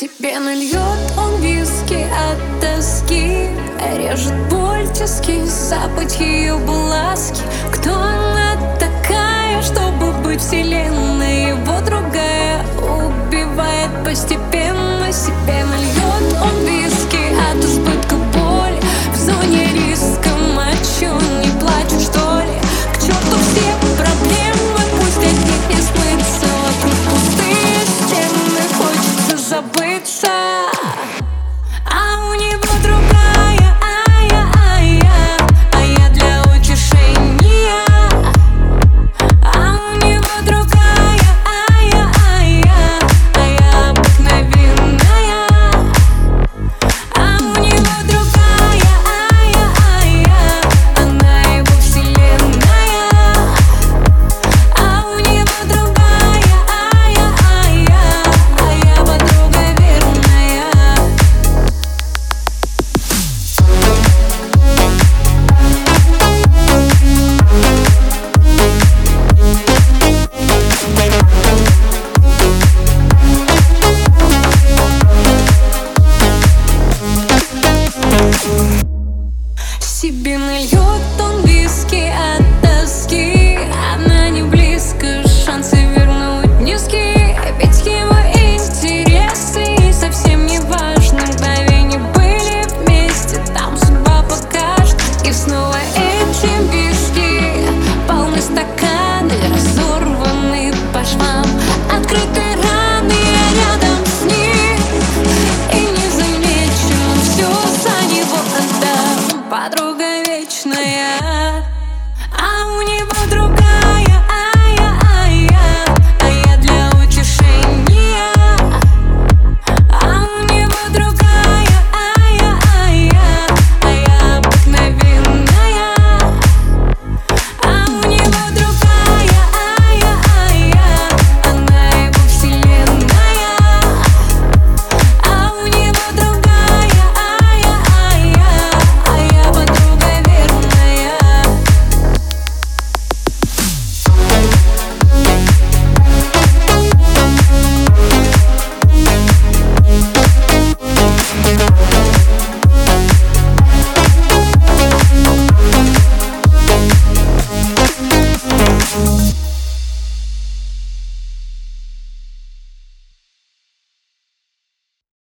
Себе нальет он виски от тоски Режет боль тиски, запах ее ласки Кто она такая, чтобы быть вселенной? Его другая убивает постепенно себя So. вечная.